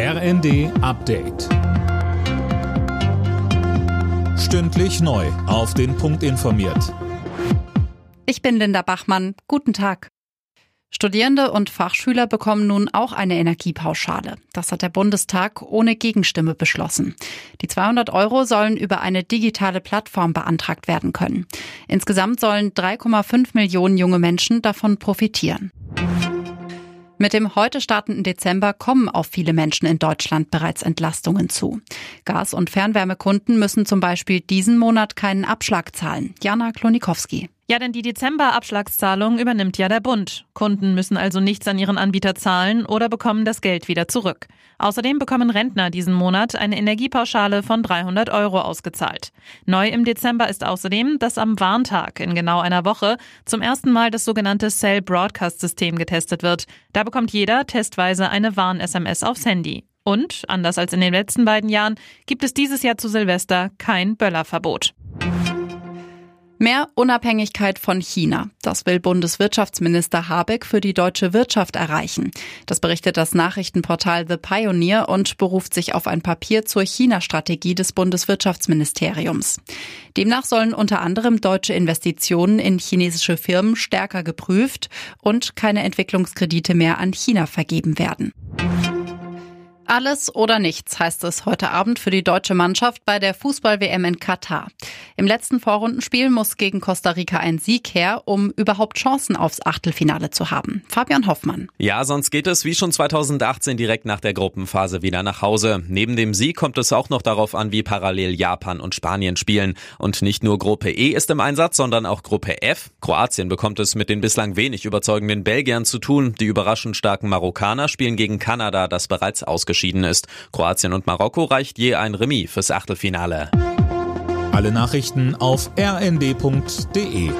RND Update. Stündlich neu. Auf den Punkt informiert. Ich bin Linda Bachmann. Guten Tag. Studierende und Fachschüler bekommen nun auch eine Energiepauschale. Das hat der Bundestag ohne Gegenstimme beschlossen. Die 200 Euro sollen über eine digitale Plattform beantragt werden können. Insgesamt sollen 3,5 Millionen junge Menschen davon profitieren. Mit dem heute startenden Dezember kommen auf viele Menschen in Deutschland bereits Entlastungen zu. Gas- und Fernwärmekunden müssen zum Beispiel diesen Monat keinen Abschlag zahlen. Jana Klonikowski. Ja, denn die Dezember-Abschlagszahlung übernimmt ja der Bund. Kunden müssen also nichts an ihren Anbieter zahlen oder bekommen das Geld wieder zurück. Außerdem bekommen Rentner diesen Monat eine Energiepauschale von 300 Euro ausgezahlt. Neu im Dezember ist außerdem, dass am Warntag in genau einer Woche zum ersten Mal das sogenannte Cell Broadcast System getestet wird. Da bekommt jeder testweise eine Warn-SMS aufs Handy. Und, anders als in den letzten beiden Jahren, gibt es dieses Jahr zu Silvester kein Böllerverbot. Mehr Unabhängigkeit von China. Das will Bundeswirtschaftsminister Habeck für die deutsche Wirtschaft erreichen. Das berichtet das Nachrichtenportal The Pioneer und beruft sich auf ein Papier zur China-Strategie des Bundeswirtschaftsministeriums. Demnach sollen unter anderem deutsche Investitionen in chinesische Firmen stärker geprüft und keine Entwicklungskredite mehr an China vergeben werden. Alles oder nichts heißt es heute Abend für die deutsche Mannschaft bei der Fußball-WM in Katar. Im letzten Vorrundenspiel muss gegen Costa Rica ein Sieg her, um überhaupt Chancen aufs Achtelfinale zu haben. Fabian Hoffmann. Ja, sonst geht es wie schon 2018 direkt nach der Gruppenphase wieder nach Hause. Neben dem Sieg kommt es auch noch darauf an, wie parallel Japan und Spanien spielen. Und nicht nur Gruppe E ist im Einsatz, sondern auch Gruppe F. Kroatien bekommt es mit den bislang wenig überzeugenden Belgiern zu tun. Die überraschend starken Marokkaner spielen gegen Kanada, das bereits ausgeschieden ausgeschieden ist. Kroatien und Marokko reicht je ein Remis fürs Achtelfinale. Alle Nachrichten auf rnd.de